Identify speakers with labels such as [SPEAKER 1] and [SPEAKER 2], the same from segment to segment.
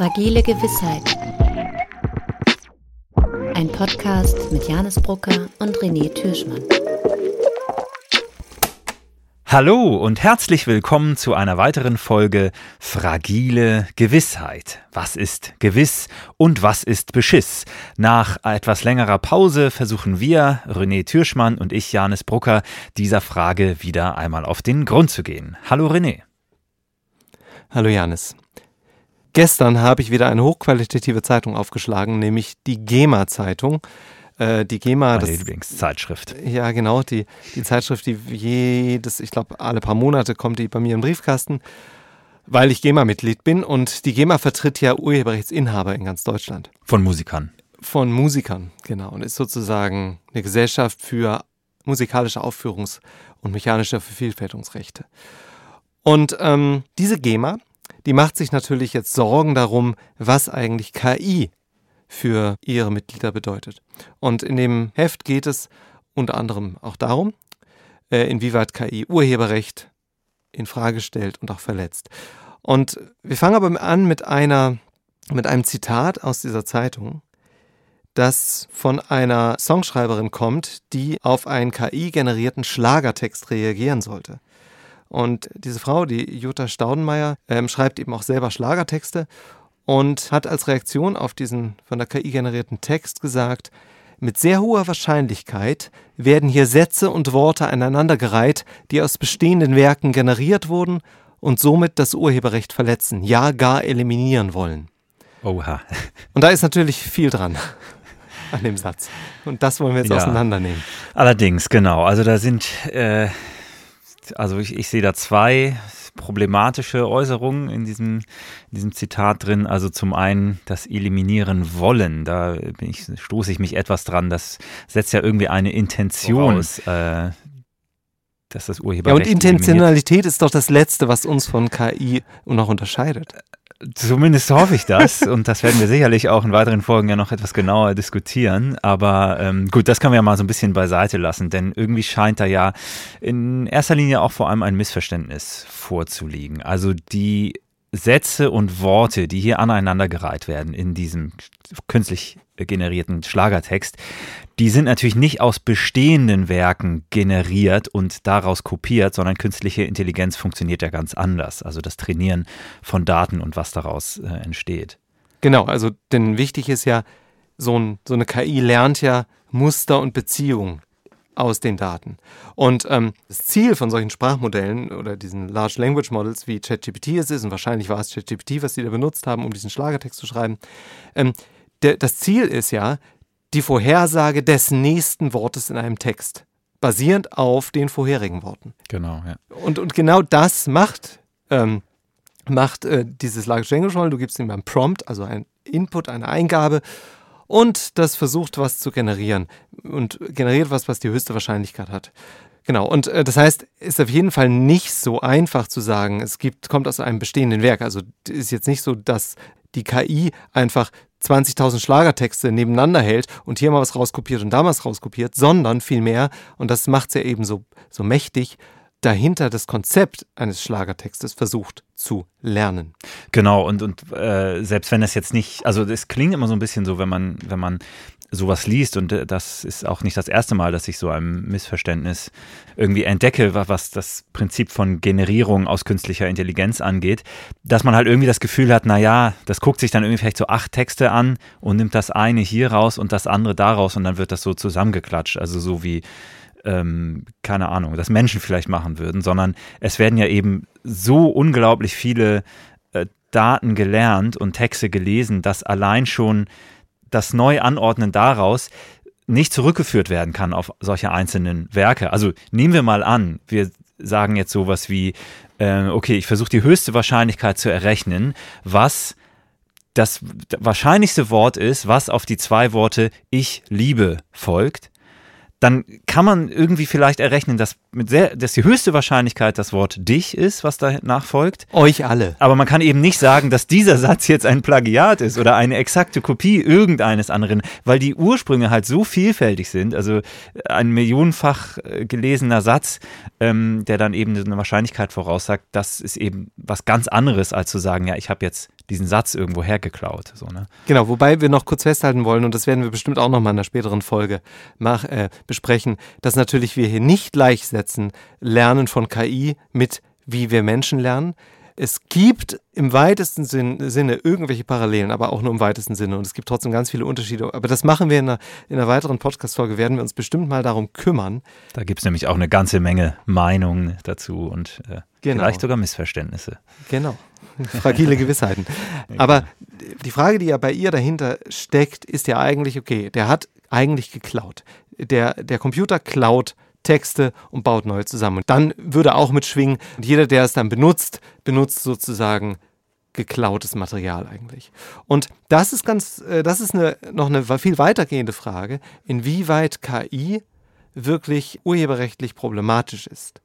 [SPEAKER 1] Fragile Gewissheit. Ein Podcast mit Janis Brucker und René Türschmann.
[SPEAKER 2] Hallo und herzlich willkommen zu einer weiteren Folge Fragile Gewissheit. Was ist gewiss und was ist Beschiss? Nach etwas längerer Pause versuchen wir, René Türschmann und ich, Janis Brucker, dieser Frage wieder einmal auf den Grund zu gehen. Hallo René.
[SPEAKER 3] Hallo Janis. Gestern habe ich wieder eine hochqualitative Zeitung aufgeschlagen, nämlich die GEMA-Zeitung.
[SPEAKER 2] Äh, die GEMA. Meine das, Lieblingszeitschrift.
[SPEAKER 3] Ja, genau. Die, die Zeitschrift, die jedes, ich glaube, alle paar Monate kommt die bei mir im Briefkasten, weil ich GEMA-Mitglied bin. Und die GEMA vertritt ja Urheberrechtsinhaber in ganz Deutschland.
[SPEAKER 2] Von Musikern.
[SPEAKER 3] Von Musikern, genau. Und ist sozusagen eine Gesellschaft für musikalische Aufführungs- und mechanische Vervielfältigungsrechte. Und ähm, diese GEMA, die macht sich natürlich jetzt Sorgen darum, was eigentlich KI für ihre Mitglieder bedeutet. Und in dem Heft geht es unter anderem auch darum, äh, inwieweit KI Urheberrecht in Frage stellt und auch verletzt. Und wir fangen aber an mit einer mit einem Zitat aus dieser Zeitung, das von einer Songschreiberin kommt, die auf einen KI-generierten Schlagertext reagieren sollte. Und diese Frau, die Jutta Staudenmeier, ähm, schreibt eben auch selber Schlagertexte und hat als Reaktion auf diesen von der KI generierten Text gesagt, mit sehr hoher Wahrscheinlichkeit werden hier Sätze und Worte aneinandergereiht, die aus bestehenden Werken generiert wurden und somit das Urheberrecht verletzen, ja gar eliminieren wollen.
[SPEAKER 2] Oha.
[SPEAKER 3] Und da ist natürlich viel dran an dem Satz. Und das wollen wir jetzt ja. auseinandernehmen.
[SPEAKER 2] Allerdings, genau. Also da sind äh, also ich, ich sehe da zwei problematische Äußerungen in diesem, in diesem Zitat drin. Also zum einen das Eliminieren wollen, da ich, stoße ich mich etwas dran. Das setzt ja irgendwie eine Intention äh, dass das Urheberrecht.
[SPEAKER 3] Ja, und Intentionalität ist doch das Letzte, was uns von KI noch unterscheidet.
[SPEAKER 2] Zumindest hoffe ich das und das werden wir sicherlich auch in weiteren Folgen ja noch etwas genauer diskutieren. Aber ähm, gut, das können wir ja mal so ein bisschen beiseite lassen, denn irgendwie scheint da ja in erster Linie auch vor allem ein Missverständnis vorzuliegen. Also die Sätze und Worte, die hier aneinandergereiht werden in diesem künstlich generierten Schlagertext, die sind natürlich nicht aus bestehenden Werken generiert und daraus kopiert, sondern künstliche Intelligenz funktioniert ja ganz anders. Also das Trainieren von Daten und was daraus äh, entsteht.
[SPEAKER 3] Genau, also denn wichtig ist ja, so, ein, so eine KI lernt ja Muster und Beziehungen aus den Daten. Und ähm, das Ziel von solchen Sprachmodellen oder diesen Large Language Models, wie ChatGPT es ist, und wahrscheinlich war es ChatGPT, was sie da benutzt haben, um diesen Schlagertext zu schreiben, ähm, der, das Ziel ist ja die Vorhersage des nächsten Wortes in einem Text, basierend auf den vorherigen Worten.
[SPEAKER 2] Genau, ja.
[SPEAKER 3] Und, und genau das macht, ähm, macht äh, dieses Large Language Model. Du gibst ihm ein Prompt, also ein Input, eine Eingabe und das versucht was zu generieren und generiert was, was die höchste Wahrscheinlichkeit hat. Genau, und äh, das heißt, ist auf jeden Fall nicht so einfach zu sagen, es gibt, kommt aus einem bestehenden Werk. Also ist jetzt nicht so, dass die KI einfach 20.000 Schlagertexte nebeneinander hält und hier mal was rauskopiert und da was rauskopiert, sondern vielmehr, und das macht es ja eben so, so mächtig, dahinter das Konzept eines Schlagertextes versucht zu lernen.
[SPEAKER 2] Genau, und, und äh, selbst wenn es jetzt nicht, also es klingt immer so ein bisschen so, wenn man, wenn man sowas liest und äh, das ist auch nicht das erste Mal, dass ich so ein Missverständnis irgendwie entdecke, was das Prinzip von Generierung aus künstlicher Intelligenz angeht, dass man halt irgendwie das Gefühl hat, naja, das guckt sich dann irgendwie vielleicht so acht Texte an und nimmt das eine hier raus und das andere daraus und dann wird das so zusammengeklatscht, also so wie ähm, keine Ahnung, das Menschen vielleicht machen würden, sondern es werden ja eben so unglaublich viele äh, Daten gelernt und Texte gelesen, dass allein schon das Neuanordnen daraus nicht zurückgeführt werden kann auf solche einzelnen Werke. Also nehmen wir mal an, wir sagen jetzt sowas wie, äh, okay, ich versuche die höchste Wahrscheinlichkeit zu errechnen, was das wahrscheinlichste Wort ist, was auf die zwei Worte ich liebe folgt, dann kann man irgendwie vielleicht errechnen, dass mit sehr, dass die höchste Wahrscheinlichkeit das Wort dich ist, was da nachfolgt.
[SPEAKER 3] Euch alle.
[SPEAKER 2] Aber man kann eben nicht sagen, dass dieser Satz jetzt ein Plagiat ist oder eine exakte Kopie irgendeines anderen, weil die Ursprünge halt so vielfältig sind. Also ein millionenfach äh, gelesener Satz, ähm, der dann eben eine Wahrscheinlichkeit voraussagt, das ist eben was ganz anderes, als zu sagen, ja, ich habe jetzt diesen Satz irgendwo hergeklaut. So, ne?
[SPEAKER 3] Genau, wobei wir noch kurz festhalten wollen, und das werden wir bestimmt auch noch mal in einer späteren Folge mach, äh, besprechen, dass natürlich wir hier nicht gleichsetzen Lernen von KI mit wie wir Menschen lernen. Es gibt im weitesten Sinne irgendwelche Parallelen, aber auch nur im weitesten Sinne. Und es gibt trotzdem ganz viele Unterschiede. Aber das machen wir in einer, in einer weiteren Podcast-Folge, werden wir uns bestimmt mal darum kümmern.
[SPEAKER 2] Da gibt es nämlich auch eine ganze Menge Meinungen dazu und äh, genau. vielleicht sogar Missverständnisse.
[SPEAKER 3] Genau. Fragile Gewissheiten. Aber die Frage, die ja bei ihr dahinter steckt, ist ja eigentlich, okay, der hat eigentlich geklaut. Der, der Computer klaut Texte und baut neue zusammen. Und dann würde auch mitschwingen, und jeder, der es dann benutzt, benutzt sozusagen geklautes Material eigentlich. Und das ist ganz, äh, das ist eine, noch eine viel weitergehende Frage, inwieweit KI wirklich urheberrechtlich problematisch ist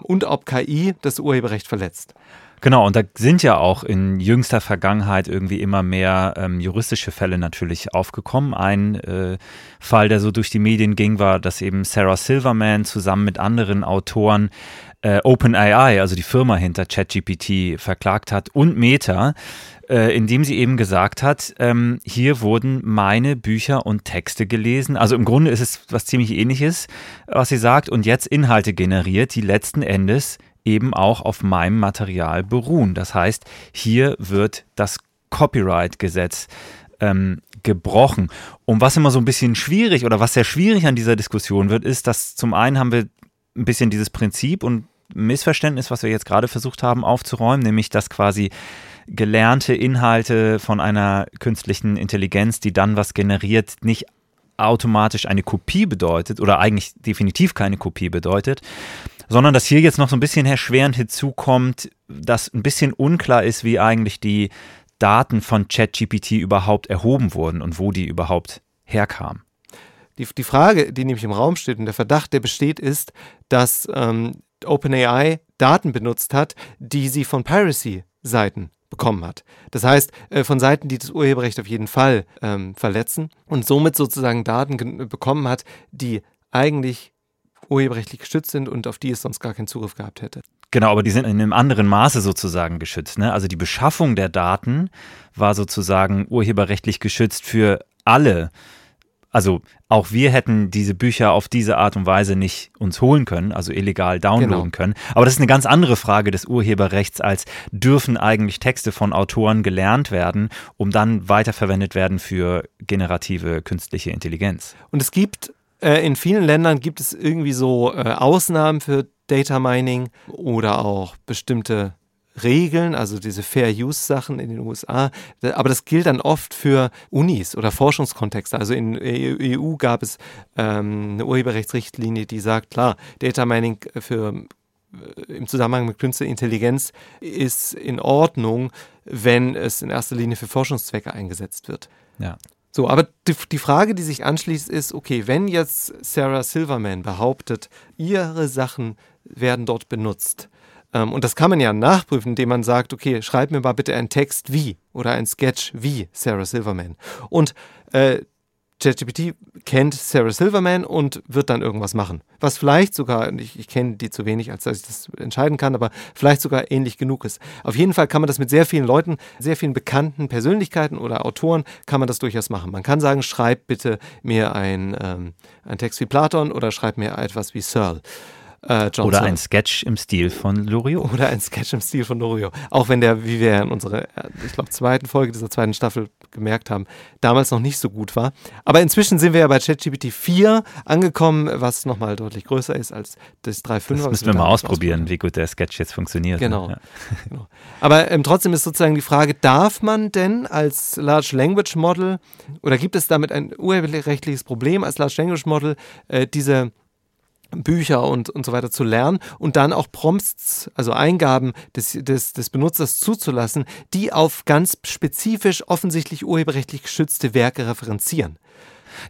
[SPEAKER 3] und ob KI das Urheberrecht verletzt.
[SPEAKER 2] Genau, und da sind ja auch in jüngster Vergangenheit irgendwie immer mehr ähm, juristische Fälle natürlich aufgekommen. Ein äh, Fall, der so durch die Medien ging, war, dass eben Sarah Silverman zusammen mit anderen Autoren äh, OpenAI, also die Firma hinter ChatGPT, verklagt hat und Meta, äh, indem sie eben gesagt hat, ähm, hier wurden meine Bücher und Texte gelesen. Also im Grunde ist es was ziemlich ähnliches, was sie sagt, und jetzt Inhalte generiert, die letzten Endes eben auch auf meinem Material beruhen. Das heißt, hier wird das Copyright-Gesetz ähm, gebrochen. Und was immer so ein bisschen schwierig oder was sehr schwierig an dieser Diskussion wird, ist, dass zum einen haben wir ein bisschen dieses Prinzip und Missverständnis, was wir jetzt gerade versucht haben aufzuräumen, nämlich dass quasi gelernte Inhalte von einer künstlichen Intelligenz, die dann was generiert, nicht automatisch eine Kopie bedeutet oder eigentlich definitiv keine Kopie bedeutet, sondern dass hier jetzt noch so ein bisschen erschwerend hinzukommt, dass ein bisschen unklar ist, wie eigentlich die Daten von ChatGPT überhaupt erhoben wurden und wo die überhaupt herkamen.
[SPEAKER 3] Die, die Frage, die nämlich im Raum steht und der Verdacht, der besteht, ist, dass ähm, OpenAI Daten benutzt hat, die sie von Piracy-Seiten bekommen hat. Das heißt, äh, von Seiten, die das Urheberrecht auf jeden Fall ähm, verletzen und somit sozusagen Daten bekommen hat, die eigentlich urheberrechtlich geschützt sind und auf die es sonst gar keinen Zugriff gehabt hätte.
[SPEAKER 2] Genau, aber die sind in einem anderen Maße sozusagen geschützt. Ne? Also die Beschaffung der Daten war sozusagen urheberrechtlich geschützt für alle. Also auch wir hätten diese Bücher auf diese Art und Weise nicht uns holen können, also illegal downloaden genau. können. Aber das ist eine ganz andere Frage des Urheberrechts, als dürfen eigentlich Texte von Autoren gelernt werden, um dann weiterverwendet werden für generative künstliche Intelligenz.
[SPEAKER 3] Und es gibt äh, in vielen Ländern gibt es irgendwie so äh, Ausnahmen für Data Mining oder auch bestimmte Regeln, also diese Fair Use Sachen in den USA. Aber das gilt dann oft für Unis oder Forschungskontexte. Also in der EU gab es ähm, eine Urheberrechtsrichtlinie, die sagt, klar, Data Mining für äh, im Zusammenhang mit künstlicher Intelligenz ist in Ordnung, wenn es in erster Linie für Forschungszwecke eingesetzt wird.
[SPEAKER 2] Ja.
[SPEAKER 3] So, aber die, die, Frage, die sich anschließt, ist, okay, wenn jetzt Sarah Silverman behauptet, ihre Sachen werden dort benutzt, ähm, und das kann man ja nachprüfen, indem man sagt, okay, schreib mir mal bitte einen Text wie oder ein Sketch wie Sarah Silverman. Und äh, ChatGPT kennt Sarah Silverman und wird dann irgendwas machen. Was vielleicht sogar, ich, ich kenne die zu wenig, als dass ich das entscheiden kann, aber vielleicht sogar ähnlich genug ist. Auf jeden Fall kann man das mit sehr vielen Leuten, sehr vielen bekannten Persönlichkeiten oder Autoren, kann man das durchaus machen. Man kann sagen, schreib bitte mir ein, ähm, einen Text wie Platon oder schreib mir etwas wie Searle.
[SPEAKER 2] Äh, Oder ein Sketch im Stil von Loriot.
[SPEAKER 3] Oder ein Sketch im Stil von Loriot. Auch wenn der, wie wir in unserer, äh, ich glaube, zweiten Folge dieser zweiten Staffel gemerkt haben, damals noch nicht so gut war. Aber inzwischen sind wir ja bei ChatGPT 4 angekommen, was nochmal deutlich größer ist als das 3.5.
[SPEAKER 2] Das müssen wir mal ausprobieren, wie gut der Sketch jetzt funktioniert.
[SPEAKER 3] Ne? Genau. Ne? Ja. genau. Aber ähm, trotzdem ist sozusagen die Frage, darf man denn als Large Language Model oder gibt es damit ein urheberrechtliches Problem als Large Language Model, äh, diese Bücher und, und so weiter zu lernen und dann auch Prompts, also Eingaben des, des, des Benutzers zuzulassen, die auf ganz spezifisch offensichtlich urheberrechtlich geschützte Werke referenzieren.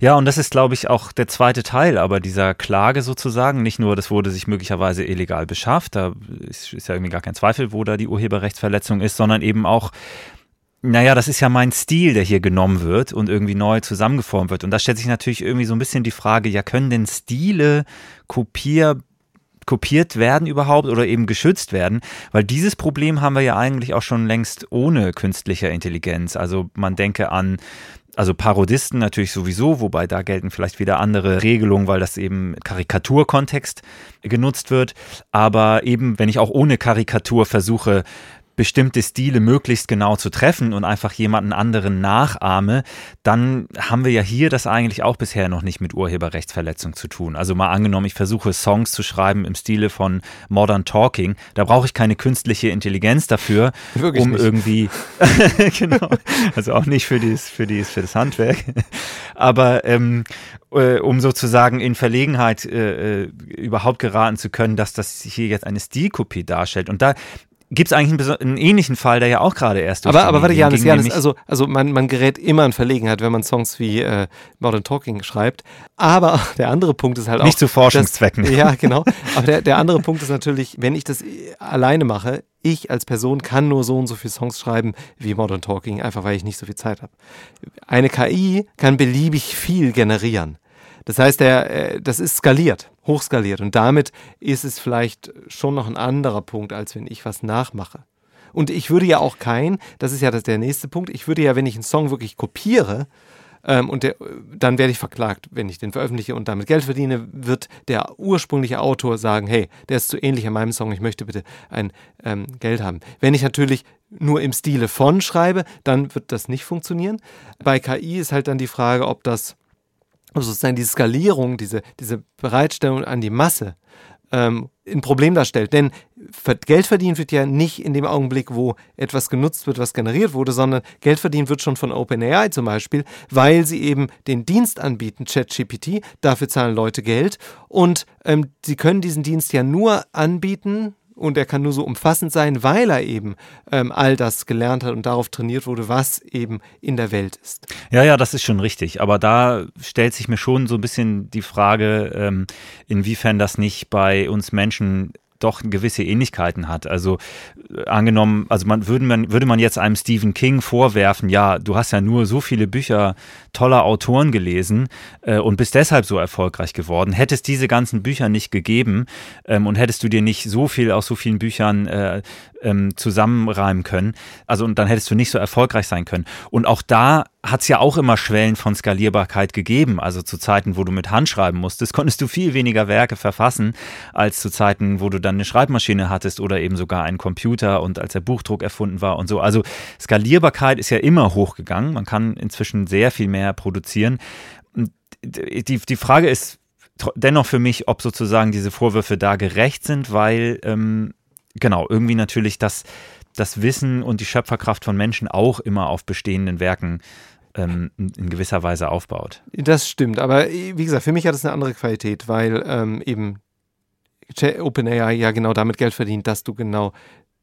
[SPEAKER 2] Ja, und das ist, glaube ich, auch der zweite Teil, aber dieser Klage sozusagen, nicht nur, das wurde sich möglicherweise illegal beschafft, da ist, ist ja irgendwie gar kein Zweifel, wo da die Urheberrechtsverletzung ist, sondern eben auch, naja, das ist ja mein Stil, der hier genommen wird und irgendwie neu zusammengeformt wird. Und da stellt sich natürlich irgendwie so ein bisschen die Frage, ja, können denn Stile kopier kopiert werden überhaupt oder eben geschützt werden, weil dieses Problem haben wir ja eigentlich auch schon längst ohne künstlicher Intelligenz. Also man denke an also Parodisten natürlich sowieso, wobei da gelten vielleicht wieder andere Regelungen, weil das eben Karikaturkontext genutzt wird. Aber eben, wenn ich auch ohne Karikatur versuche, bestimmte Stile möglichst genau zu treffen und einfach jemanden anderen nachahme, dann haben wir ja hier das eigentlich auch bisher noch nicht mit Urheberrechtsverletzung zu tun. Also mal angenommen, ich versuche Songs zu schreiben im Stile von Modern Talking, da brauche ich keine künstliche Intelligenz dafür, Wirklich um nicht. irgendwie genau, also auch nicht für dieses für dieses für das Handwerk, aber ähm, äh, um sozusagen in Verlegenheit äh, äh überhaupt geraten zu können, dass das hier jetzt eine Stilkopie darstellt. Und da gibt es eigentlich einen, einen, ähnlichen Fall, der ja auch gerade erst
[SPEAKER 3] Aber, aber warte, Janis, Janis, also, also man, man gerät immer in Verlegenheit, wenn man Songs wie äh, Modern Talking schreibt. Aber der andere Punkt ist halt
[SPEAKER 2] auch. Nicht zu Forschungszwecken.
[SPEAKER 3] Dass, ja, genau. Aber der, der andere Punkt ist natürlich, wenn ich das alleine mache, ich als Person kann nur so und so viele Songs schreiben wie Modern Talking, einfach weil ich nicht so viel Zeit habe. Eine KI kann beliebig viel generieren. Das heißt, der, äh, das ist skaliert, hochskaliert. Und damit ist es vielleicht schon noch ein anderer Punkt, als wenn ich was nachmache. Und ich würde ja auch kein, das ist ja der nächste Punkt, ich würde ja, wenn ich einen Song wirklich kopiere, ähm, und der, dann werde ich verklagt, wenn ich den veröffentliche und damit Geld verdiene, wird der ursprüngliche Autor sagen, hey, der ist zu ähnlich an meinem Song, ich möchte bitte ein ähm, Geld haben. Wenn ich natürlich nur im Stile von schreibe, dann wird das nicht funktionieren. Bei KI ist halt dann die Frage, ob das sozusagen diese Skalierung, diese, diese Bereitstellung an die Masse ähm, ein Problem darstellt. Denn Geld verdient wird ja nicht in dem Augenblick, wo etwas genutzt wird, was generiert wurde, sondern Geld verdient wird schon von OpenAI zum Beispiel, weil sie eben den Dienst anbieten, ChatGPT. Dafür zahlen Leute Geld und ähm, sie können diesen Dienst ja nur anbieten, und er kann nur so umfassend sein, weil er eben ähm, all das gelernt hat und darauf trainiert wurde, was eben in der Welt ist.
[SPEAKER 2] Ja, ja, das ist schon richtig. Aber da stellt sich mir schon so ein bisschen die Frage, ähm, inwiefern das nicht bei uns Menschen doch gewisse Ähnlichkeiten hat. Also äh, angenommen, also man würde man würde man jetzt einem Stephen King vorwerfen, ja, du hast ja nur so viele Bücher toller Autoren gelesen äh, und bist deshalb so erfolgreich geworden. Hättest diese ganzen Bücher nicht gegeben ähm, und hättest du dir nicht so viel aus so vielen Büchern äh, ähm, zusammenreimen können, also und dann hättest du nicht so erfolgreich sein können. Und auch da hat es ja auch immer Schwellen von Skalierbarkeit gegeben. Also zu Zeiten, wo du mit Hand schreiben musstest, konntest du viel weniger Werke verfassen, als zu Zeiten, wo du dann eine Schreibmaschine hattest oder eben sogar einen Computer und als der Buchdruck erfunden war und so. Also Skalierbarkeit ist ja immer hochgegangen. Man kann inzwischen sehr viel mehr produzieren. Die, die Frage ist dennoch für mich, ob sozusagen diese Vorwürfe da gerecht sind, weil ähm, genau, irgendwie natürlich das, das Wissen und die Schöpferkraft von Menschen auch immer auf bestehenden Werken ähm, in gewisser Weise aufbaut.
[SPEAKER 3] Das stimmt, aber wie gesagt, für mich hat es eine andere Qualität, weil ähm, eben OpenAI ja genau damit Geld verdient, dass du genau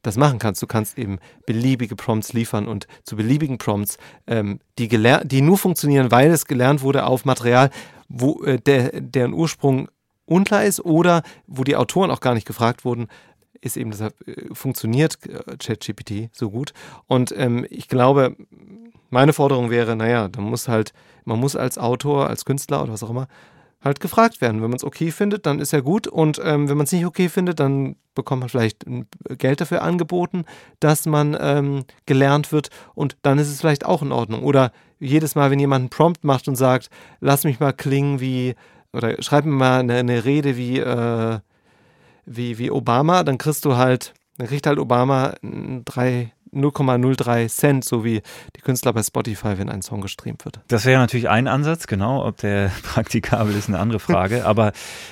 [SPEAKER 3] das machen kannst. Du kannst eben beliebige Prompts liefern und zu beliebigen Prompts, ähm, die, die nur funktionieren, weil es gelernt wurde auf Material, wo äh, der, deren Ursprung unklar ist oder wo die Autoren auch gar nicht gefragt wurden, ist eben deshalb äh, funktioniert äh, ChatGPT so gut. Und ähm, ich glaube, meine Forderung wäre, naja, da muss halt, man muss als Autor, als Künstler oder was auch immer, halt gefragt werden. Wenn man es okay findet, dann ist ja gut. Und ähm, wenn man es nicht okay findet, dann bekommt man vielleicht Geld dafür angeboten, dass man ähm, gelernt wird. Und dann ist es vielleicht auch in Ordnung. Oder jedes Mal, wenn jemand einen Prompt macht und sagt, lass mich mal klingen wie, oder schreib mir mal eine, eine Rede wie, äh, wie, wie Obama, dann kriegst du halt, dann kriegt halt Obama drei 0,03 Cent, so wie die Künstler bei Spotify, wenn ein Song gestreamt wird.
[SPEAKER 2] Das wäre natürlich ein Ansatz, genau. Ob der praktikabel ist, eine andere Frage. Aber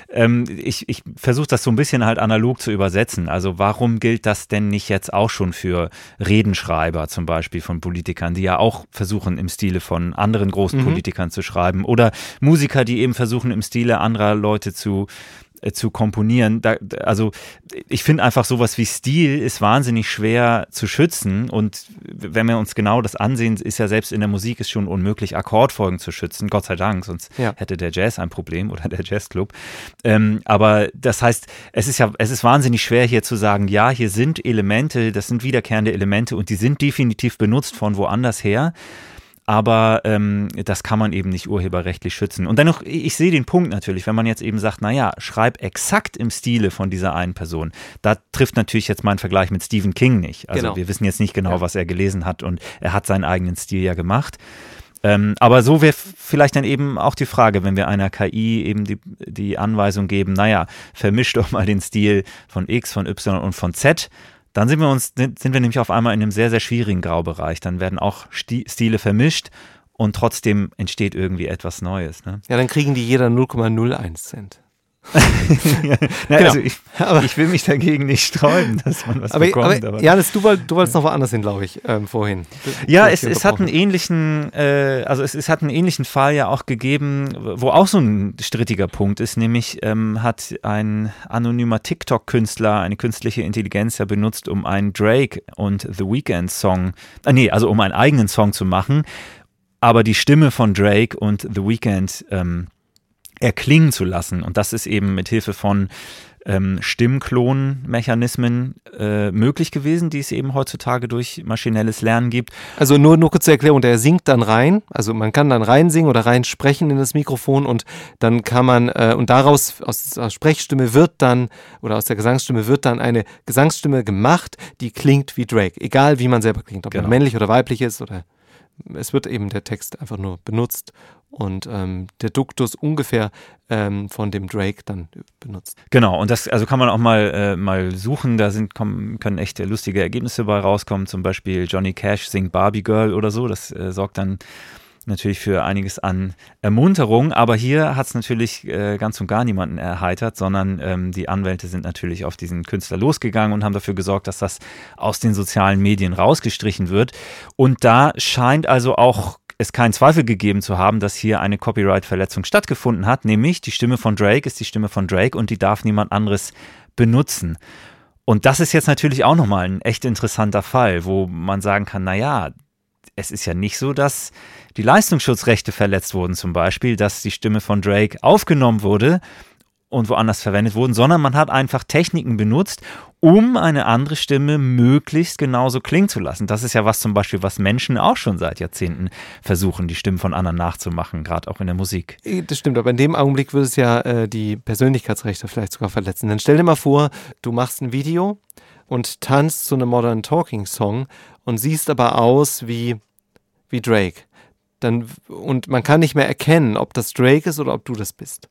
[SPEAKER 2] ähm, ich, ich versuche das so ein bisschen halt analog zu übersetzen. Also warum gilt das denn nicht jetzt auch schon für Redenschreiber zum Beispiel von Politikern, die ja auch versuchen im Stile von anderen großen mhm. Politikern zu schreiben oder Musiker, die eben versuchen im Stile anderer Leute zu äh, zu komponieren. Da, also ich finde einfach sowas wie Stil ist wahnsinnig schwer zu schützen und wenn wir uns genau das ansehen, ist ja selbst in der Musik ist schon unmöglich, Akkordfolgen zu schützen, Gott sei Dank, sonst ja. hätte der Jazz ein Problem oder der Jazzclub. Ähm, aber das heißt, es ist ja, es ist wahnsinnig schwer hier zu sagen, ja, hier sind Elemente, das sind wiederkehrende Elemente und die sind definitiv benutzt von woanders her aber ähm, das kann man eben nicht urheberrechtlich schützen. Und dennoch, ich sehe den Punkt natürlich, wenn man jetzt eben sagt, naja, schreib exakt im Stile von dieser einen Person. Da trifft natürlich jetzt mein Vergleich mit Stephen King nicht. Also genau. wir wissen jetzt nicht genau, ja. was er gelesen hat und er hat seinen eigenen Stil ja gemacht. Ähm, aber so wäre vielleicht dann eben auch die Frage, wenn wir einer KI eben die, die Anweisung geben, naja, vermisch doch mal den Stil von X, von Y und von Z dann sind wir uns, sind wir nämlich auf einmal in einem sehr, sehr schwierigen Graubereich. Dann werden auch Stile vermischt und trotzdem entsteht irgendwie etwas Neues. Ne?
[SPEAKER 3] Ja, dann kriegen die jeder 0,01 Cent.
[SPEAKER 2] Ja, na, genau. also ich, ich, will mich dagegen nicht sträuben, dass man was
[SPEAKER 3] aber,
[SPEAKER 2] bekommt.
[SPEAKER 3] Aber, Janis, du, woll, du wolltest noch woanders hin, glaube ich, ähm, vorhin.
[SPEAKER 2] Ja, es, es hat einen ähnlichen, äh, also es, es, hat einen ähnlichen Fall ja auch gegeben, wo auch so ein strittiger Punkt ist, nämlich ähm, hat ein anonymer TikTok-Künstler eine künstliche Intelligenz ja benutzt, um einen Drake und The Weeknd Song, äh, nee, also um einen eigenen Song zu machen, aber die Stimme von Drake und The Weeknd ähm, erklingen zu lassen. Und das ist eben mit Hilfe von ähm, Stimmklonmechanismen äh, möglich gewesen, die es eben heutzutage durch maschinelles Lernen gibt.
[SPEAKER 3] Also nur, nur kurz zur Erklärung, der singt dann rein, also man kann dann reinsingen oder reinsprechen in das Mikrofon und dann kann man, äh, und daraus aus der Sprechstimme wird dann, oder aus der Gesangsstimme wird dann eine Gesangsstimme gemacht, die klingt wie Drake, egal wie man selber klingt, ob genau. man männlich oder weiblich ist oder es wird eben der Text einfach nur benutzt und ähm, der Duktus ungefähr ähm, von dem Drake dann benutzt.
[SPEAKER 2] Genau, und das also kann man auch mal, äh, mal suchen, da sind, kommen, können echt lustige Ergebnisse bei rauskommen, zum Beispiel Johnny Cash singt Barbie Girl oder so, das äh, sorgt dann natürlich für einiges an Ermunterung, aber hier hat es natürlich äh, ganz und gar niemanden erheitert, sondern ähm, die Anwälte sind natürlich auf diesen Künstler losgegangen und haben dafür gesorgt, dass das aus den sozialen Medien rausgestrichen wird. Und da scheint also auch es keinen Zweifel gegeben zu haben, dass hier eine Copyright-Verletzung stattgefunden hat, nämlich die Stimme von Drake ist die Stimme von Drake und die darf niemand anderes benutzen. Und das ist jetzt natürlich auch nochmal ein echt interessanter Fall, wo man sagen kann, naja, es ist ja nicht so, dass die Leistungsschutzrechte verletzt wurden, zum Beispiel, dass die Stimme von Drake aufgenommen wurde und woanders verwendet wurden, sondern man hat einfach Techniken benutzt, um eine andere Stimme möglichst genauso klingen zu lassen. Das ist ja was zum Beispiel, was Menschen auch schon seit Jahrzehnten versuchen, die Stimmen von anderen nachzumachen, gerade auch in der Musik.
[SPEAKER 3] Äh, das stimmt, aber in dem Augenblick würde es ja äh, die Persönlichkeitsrechte vielleicht sogar verletzen. Dann stell dir mal vor, du machst ein Video und tanzt zu einem Modern Talking Song und siehst aber aus wie, wie Drake. Dann, und man kann nicht mehr erkennen, ob das Drake ist oder ob du das bist.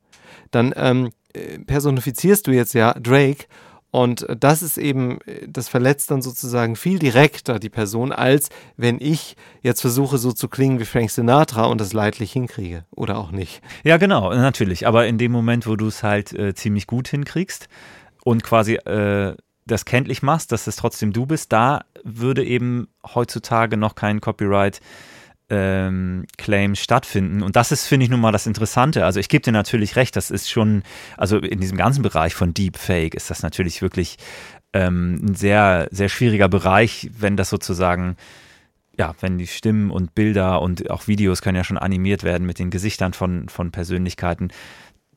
[SPEAKER 3] Dann ähm, äh, personifizierst du jetzt ja Drake und das ist eben, das verletzt dann sozusagen viel direkter die Person, als wenn ich jetzt versuche, so zu klingen wie Frank Sinatra und das leidlich hinkriege. Oder auch nicht.
[SPEAKER 2] Ja, genau, natürlich. Aber in dem Moment, wo du es halt äh, ziemlich gut hinkriegst und quasi äh, das kenntlich machst, dass es trotzdem du bist, da würde eben heutzutage noch kein Copyright ähm, Claims stattfinden. Und das ist, finde ich, nun mal das Interessante. Also ich gebe dir natürlich recht, das ist schon, also in diesem ganzen Bereich von Deepfake ist das natürlich wirklich ähm, ein sehr, sehr schwieriger Bereich, wenn das sozusagen ja, wenn die Stimmen und Bilder und auch Videos können ja schon animiert werden mit den Gesichtern von, von Persönlichkeiten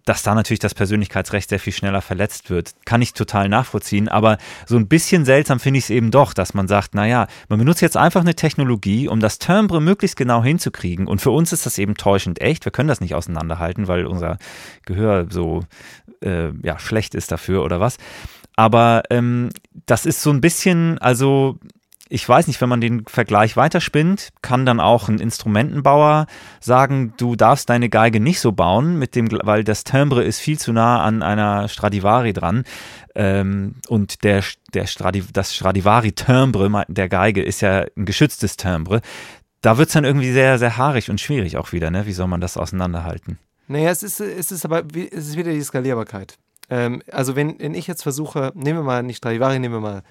[SPEAKER 2] dass da natürlich das Persönlichkeitsrecht sehr viel schneller verletzt wird. Kann ich total nachvollziehen, aber so ein bisschen seltsam finde ich es eben doch, dass man sagt, naja, man benutzt jetzt einfach eine Technologie, um das Timbre möglichst genau hinzukriegen und für uns ist das eben täuschend echt. Wir können das nicht auseinanderhalten, weil unser Gehör so äh, ja, schlecht ist dafür oder was. Aber ähm, das ist so ein bisschen, also ich weiß nicht, wenn man den Vergleich weiterspinnt, kann dann auch ein Instrumentenbauer sagen, du darfst deine Geige nicht so bauen, mit dem, weil das Timbre ist viel zu nah an einer Stradivari dran. Ähm, und der, der Stradi, das Stradivari-Timbre der Geige ist ja ein geschütztes Timbre. Da wird es dann irgendwie sehr, sehr haarig und schwierig auch wieder. Ne? Wie soll man das auseinanderhalten?
[SPEAKER 3] Naja, es ist, es ist aber es ist wieder die Skalierbarkeit. Ähm, also wenn, wenn ich jetzt versuche, nehmen wir mal nicht Stradivari, nehmen wir mal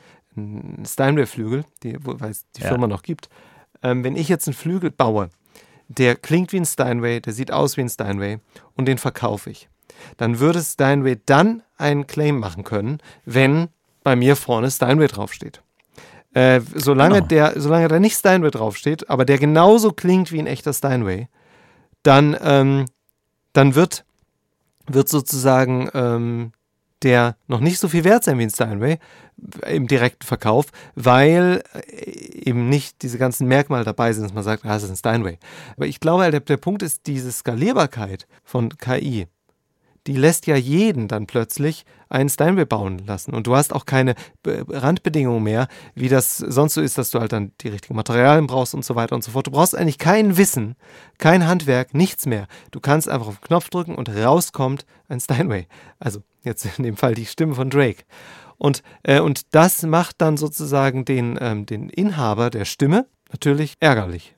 [SPEAKER 3] Steinway-Flügel, die, weil es die ja. Firma noch gibt. Ähm, wenn ich jetzt einen Flügel baue, der klingt wie ein Steinway, der sieht aus wie ein Steinway und den verkaufe ich, dann würde Steinway dann einen Claim machen können, wenn bei mir vorne Steinway draufsteht. Äh, solange,
[SPEAKER 2] Genau.
[SPEAKER 3] der, solange da nicht Steinway draufsteht, aber der genauso klingt wie ein echter Steinway, dann, ähm, dann wird, wird sozusagen ähm, der noch nicht so viel wert sein wie ein Steinway im direkten Verkauf, weil äh, eben nicht diese ganzen Merkmale dabei sind, dass man sagt, ah, es ist ein Steinway. Aber ich glaube, der, der Punkt ist diese Skalierbarkeit von KI. Die lässt ja jeden dann plötzlich einen Steinway bauen lassen. Und du hast auch keine Be- Randbedingungen mehr, wie das sonst so ist, dass du halt dann die richtigen Materialien brauchst und so weiter und so fort. Du brauchst eigentlich kein Wissen, kein Handwerk, nichts mehr. Du kannst einfach auf den Knopf drücken und rauskommt ein Steinway. Also jetzt in dem Fall die Stimme von Drake. Und, äh, und das macht dann sozusagen den, ähm, den Inhaber der Stimme natürlich ärgerlich.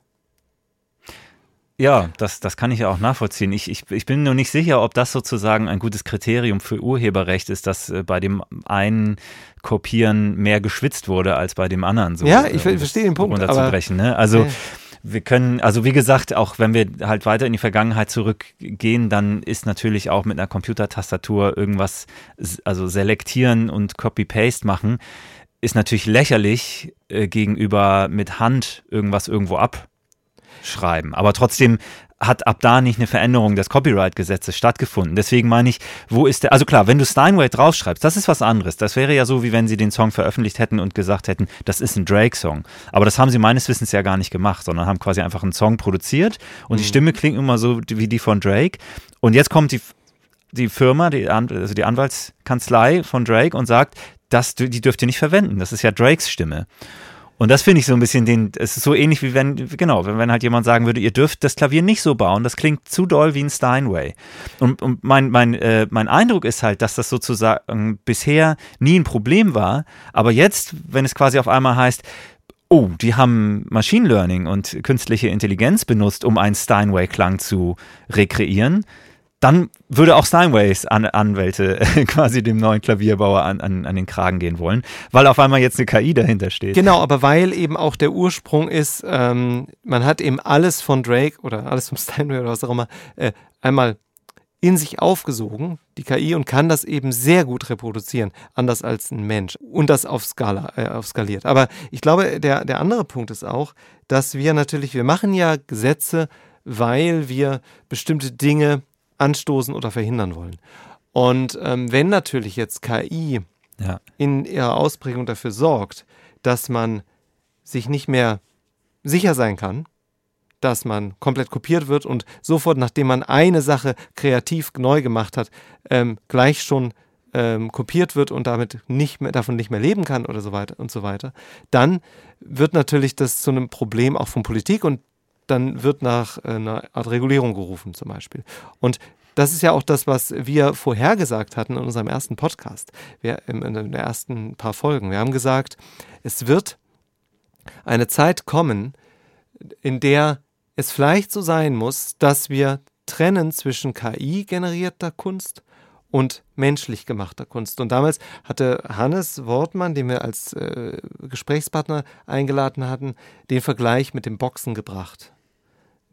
[SPEAKER 2] Ja, das, das kann ich ja auch nachvollziehen. Ich, ich, ich bin nur nicht sicher, ob das sozusagen ein gutes Kriterium für Urheberrecht ist, dass äh, bei dem einen Kopieren mehr geschwitzt wurde als bei dem anderen. So,
[SPEAKER 3] Ja, ich
[SPEAKER 2] äh, um
[SPEAKER 3] verstehe den Punkt,
[SPEAKER 2] Runterzubrechen, ne? Also
[SPEAKER 3] Ja.
[SPEAKER 2] wir können, also wie gesagt, auch wenn wir halt weiter in die Vergangenheit zurückgehen, dann ist natürlich auch mit einer Computertastatur irgendwas, also selektieren und Copy-Paste machen, ist natürlich lächerlich äh, gegenüber mit Hand irgendwas irgendwo abschreiben. Aber trotzdem hat ab da nicht eine Veränderung des Copyright-Gesetzes stattgefunden. Deswegen meine ich, wo ist der, also klar, wenn du Steinway draufschreibst, das ist was anderes. Das wäre ja so, wie wenn sie den Song veröffentlicht hätten und gesagt hätten, das ist ein Drake-Song. Aber das haben sie meines Wissens ja gar nicht gemacht, sondern haben quasi einfach einen Song produziert und die Stimme klingt immer so wie die von Drake. Und jetzt kommt die, die Firma, die, also die Anwaltskanzlei von Drake und sagt, das, die dürft ihr nicht verwenden. Das ist ja Drakes Stimme. Und das finde ich so ein bisschen den, es ist so ähnlich wie wenn, genau, wenn, wenn halt jemand sagen würde, ihr dürft das Klavier nicht so bauen, das klingt zu doll wie ein Steinway. Und, und mein, mein, äh, mein Eindruck ist halt, dass das sozusagen bisher nie ein Problem war, aber jetzt, wenn es quasi auf einmal heißt, oh, die haben Machine Learning und künstliche Intelligenz benutzt, um einen Steinway-Klang zu rekreieren, dann würde auch Steinways An Anwälte quasi dem neuen Klavierbauer an, an, an den Kragen gehen wollen, weil auf einmal jetzt eine KI dahinter steht.
[SPEAKER 3] Genau, aber weil eben auch der Ursprung ist, ähm, man hat eben alles von Drake oder alles vom Steinway oder was auch immer äh, einmal in sich aufgesogen, die KI, und kann das eben sehr gut reproduzieren, anders als ein Mensch. Und das auf Skala, äh, auf skaliert. Aber ich glaube, der, der andere Punkt ist auch, dass wir natürlich, wir machen ja Gesetze, weil wir bestimmte Dinge anstoßen oder verhindern wollen. Und ähm, wenn natürlich jetzt KI
[SPEAKER 2] Ja.
[SPEAKER 3] in ihrer Ausprägung dafür sorgt, dass man sich nicht mehr sicher sein kann, dass man komplett kopiert wird und sofort, nachdem man eine Sache kreativ neu gemacht hat, ähm, gleich schon ähm, kopiert wird und damit nicht mehr, davon nicht mehr leben kann oder so weiter und so weiter, dann wird natürlich das zu einem Problem auch von Politik und dann wird nach äh, einer Art Regulierung gerufen zum Beispiel. Und das ist ja auch das, was wir vorhergesagt hatten in unserem ersten Podcast, wir, in, den ersten paar Folgen. Wir haben gesagt, es wird eine Zeit kommen, in der es vielleicht so sein muss, dass wir trennen zwischen KI-generierter Kunst und menschlich gemachter Kunst. Und damals hatte Hannes Wortmann, den wir als äh, Gesprächspartner eingeladen hatten, den Vergleich mit dem Boxen gebracht.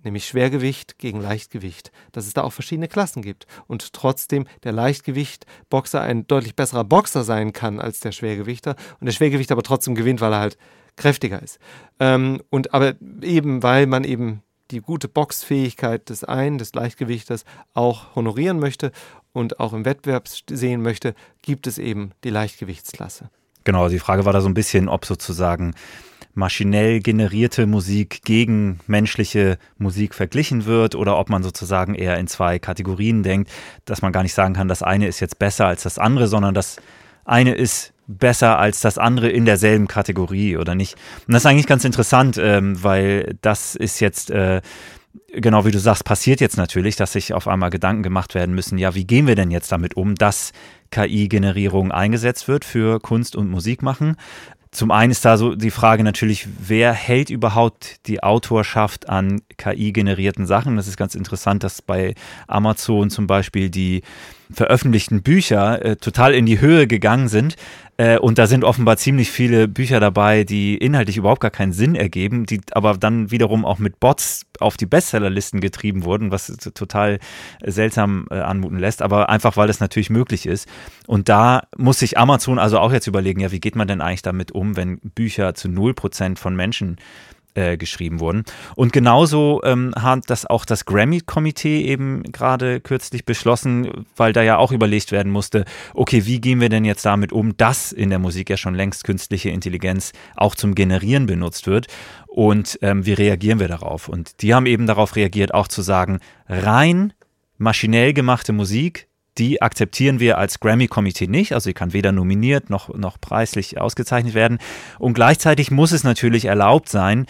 [SPEAKER 3] Nämlich Schwergewicht gegen Leichtgewicht. Dass es da auch verschiedene Klassen gibt. Und trotzdem der Leichtgewicht-Boxer ein deutlich besserer Boxer sein kann als der Schwergewichter. Und der Schwergewichter aber trotzdem gewinnt, weil er halt kräftiger ist. Ähm, und aber eben, weil man eben die gute Boxfähigkeit des einen, des Leichtgewichters, auch honorieren möchte und auch im Wettbewerb sehen möchte, gibt es eben die Leichtgewichtsklasse.
[SPEAKER 2] Genau, die Frage war da so ein bisschen, ob sozusagen maschinell generierte Musik gegen menschliche Musik verglichen wird oder ob man sozusagen eher in zwei Kategorien denkt, dass man gar nicht sagen kann, das eine ist jetzt besser als das andere, sondern das eine ist besser als das andere in derselben Kategorie oder nicht. Und das ist eigentlich ganz interessant, ähm, weil das ist jetzt äh, genau wie du sagst, passiert jetzt natürlich, dass sich auf einmal Gedanken gemacht werden müssen, ja, wie gehen wir denn jetzt damit um, dass KI-Generierung eingesetzt wird für Kunst und Musik machen? Zum einen ist da so die Frage natürlich, wer hält überhaupt die Autorschaft an KI-generierten Sachen? Das ist ganz interessant, dass bei Amazon zum Beispiel die veröffentlichten Bücher äh, total in die Höhe gegangen sind. Äh, und da sind offenbar ziemlich viele Bücher dabei, die inhaltlich überhaupt gar keinen Sinn ergeben, die aber dann wiederum auch mit Bots auf die Bestsellerlisten getrieben wurden, was total seltsam äh, anmuten lässt, aber einfach weil es natürlich möglich ist. Und da muss sich Amazon also auch jetzt überlegen, ja, wie geht man denn eigentlich damit um, wenn Bücher zu 0% von Menschen äh, geschrieben wurden. Und genauso ähm, hat das auch das Grammy-Komitee eben gerade kürzlich beschlossen, weil da ja auch überlegt werden musste, okay, wie gehen wir denn jetzt damit um, dass in der Musik ja schon längst künstliche Intelligenz auch zum Generieren benutzt wird und ähm, wie reagieren wir darauf? Und die haben eben darauf reagiert, auch zu sagen, rein maschinell gemachte Musik die akzeptieren wir als Grammy-Komitee nicht. Also sie kann weder nominiert noch, noch preislich ausgezeichnet werden. Und gleichzeitig muss es natürlich erlaubt sein,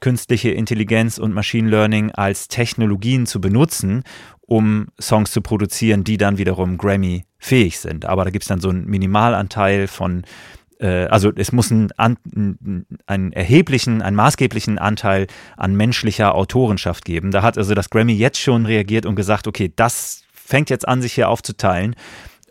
[SPEAKER 2] künstliche Intelligenz und Machine Learning als Technologien zu benutzen, um Songs zu produzieren, die dann wiederum Grammy-fähig sind. Aber da gibt es dann so einen Minimalanteil von äh, also es muss einen, einen, erheblichen, einen maßgeblichen Anteil an menschlicher Autorenschaft geben. Da hat also das Grammy jetzt schon reagiert und gesagt, okay, das fängt jetzt an, sich hier aufzuteilen.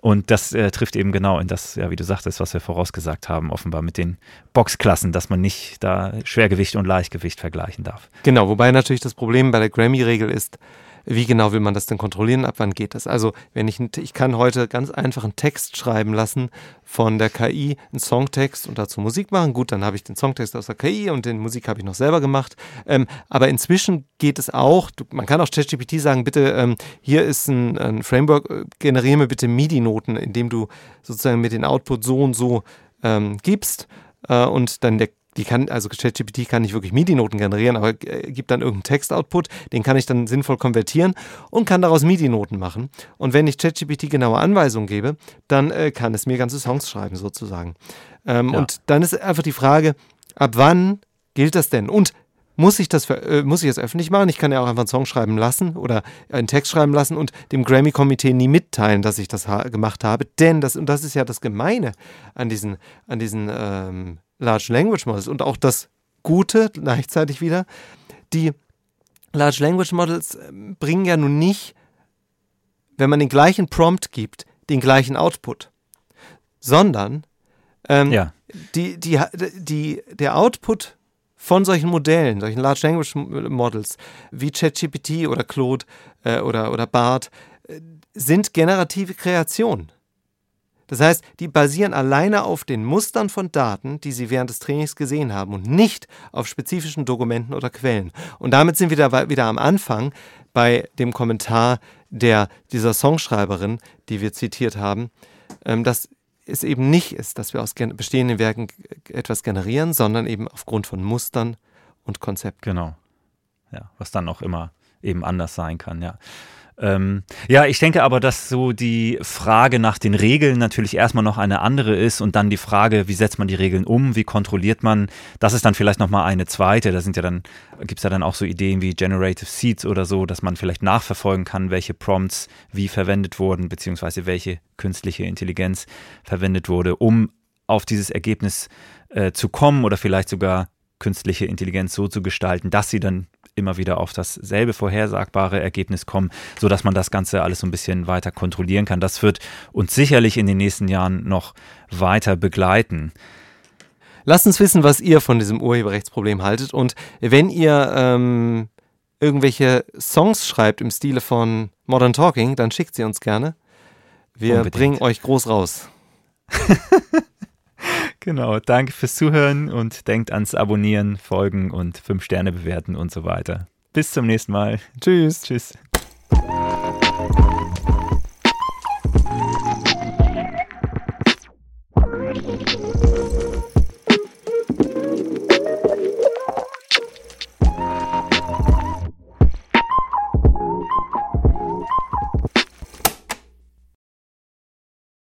[SPEAKER 2] Und das äh, trifft eben genau in das, ja, wie du sagtest, was wir vorausgesagt haben, offenbar mit den Boxklassen, dass man nicht da Schwergewicht und Leichtgewicht vergleichen darf.
[SPEAKER 3] Genau, wobei natürlich das Problem bei der Grammy-Regel ist, wie genau will man das denn kontrollieren? Ab wann geht das? Also, wenn ich, ich kann heute ganz einfach einen Text schreiben lassen von der KI, einen Songtext und dazu Musik machen. Gut, dann habe ich den Songtext aus der KI und den Musik habe ich noch selber gemacht. Ähm, aber inzwischen geht es auch, man kann auch ChatGPT sagen, bitte, ähm, hier ist ein, ein Framework, äh, generiere mir bitte MIDI-Noten, indem du sozusagen mit den Output so und so ähm, gibst äh, und dann der die kann, also ChatGPT kann nicht wirklich MIDI-Noten generieren, aber äh, gibt dann irgendeinen Text-Output, den kann ich dann sinnvoll konvertieren und kann daraus MIDI-Noten machen. Und wenn ich ChatGPT genaue Anweisungen gebe, dann äh, kann es mir ganze Songs schreiben, sozusagen. Ähm, ja. Und dann ist einfach die Frage, ab wann gilt das denn? Und muss ich das äh, muss ich das öffentlich machen? Ich kann ja auch einfach einen Song schreiben lassen oder einen Text schreiben lassen und dem Grammy-Komitee nie mitteilen, dass ich das ha gemacht habe. Denn das, und das ist ja das Gemeine an diesen, an diesen ähm, Large Language Models und auch das Gute gleichzeitig wieder. Die Large Language Models ähm, bringen ja nun nicht, wenn man den gleichen Prompt gibt, den gleichen Output, sondern ähm, ja. die, die, die, der Output von solchen Modellen, solchen Large Language Models wie ChatGPT oder Claude äh, oder, oder BART, äh, sind generative Kreationen. Das heißt, die basieren alleine auf den Mustern von Daten, die sie während des Trainings gesehen haben und nicht auf spezifischen Dokumenten oder Quellen. Und damit sind wir da wieder am Anfang bei dem Kommentar der, dieser Songschreiberin, die wir zitiert haben, ähm, dass es eben nicht ist, dass wir aus bestehenden Werken etwas generieren, sondern eben aufgrund von Mustern und Konzepten.
[SPEAKER 2] Genau. Ja, was dann auch immer eben anders sein kann, ja. Ähm, ja, ich denke aber, dass so die Frage nach den Regeln natürlich erstmal noch eine andere ist und dann die Frage, wie setzt man die Regeln um, wie kontrolliert man, das ist dann vielleicht nochmal eine zweite. Da sind ja dann, gibt es ja dann auch so Ideen wie Generative Seeds oder so, dass man vielleicht nachverfolgen kann, welche Prompts wie verwendet wurden, beziehungsweise welche künstliche Intelligenz verwendet wurde, um auf dieses Ergebnis äh, zu kommen oder vielleicht sogar künstliche Intelligenz so zu gestalten, dass sie dann immer wieder auf dasselbe vorhersagbare Ergebnis kommen, sodass man das Ganze alles so ein bisschen weiter kontrollieren kann. Das wird uns sicherlich in den nächsten Jahren noch weiter begleiten.
[SPEAKER 3] Lasst uns wissen, was ihr von diesem Urheberrechtsproblem haltet und wenn ihr ähm, irgendwelche Songs schreibt im Stile von Modern Talking, dann schickt sie uns gerne. Wir Unbedingt. bringen euch groß raus.
[SPEAKER 2] Genau, danke fürs Zuhören und denkt ans Abonnieren, Folgen und 5 Sterne bewerten und so weiter. Bis zum nächsten Mal.
[SPEAKER 3] Tschüss.
[SPEAKER 2] Tschüss.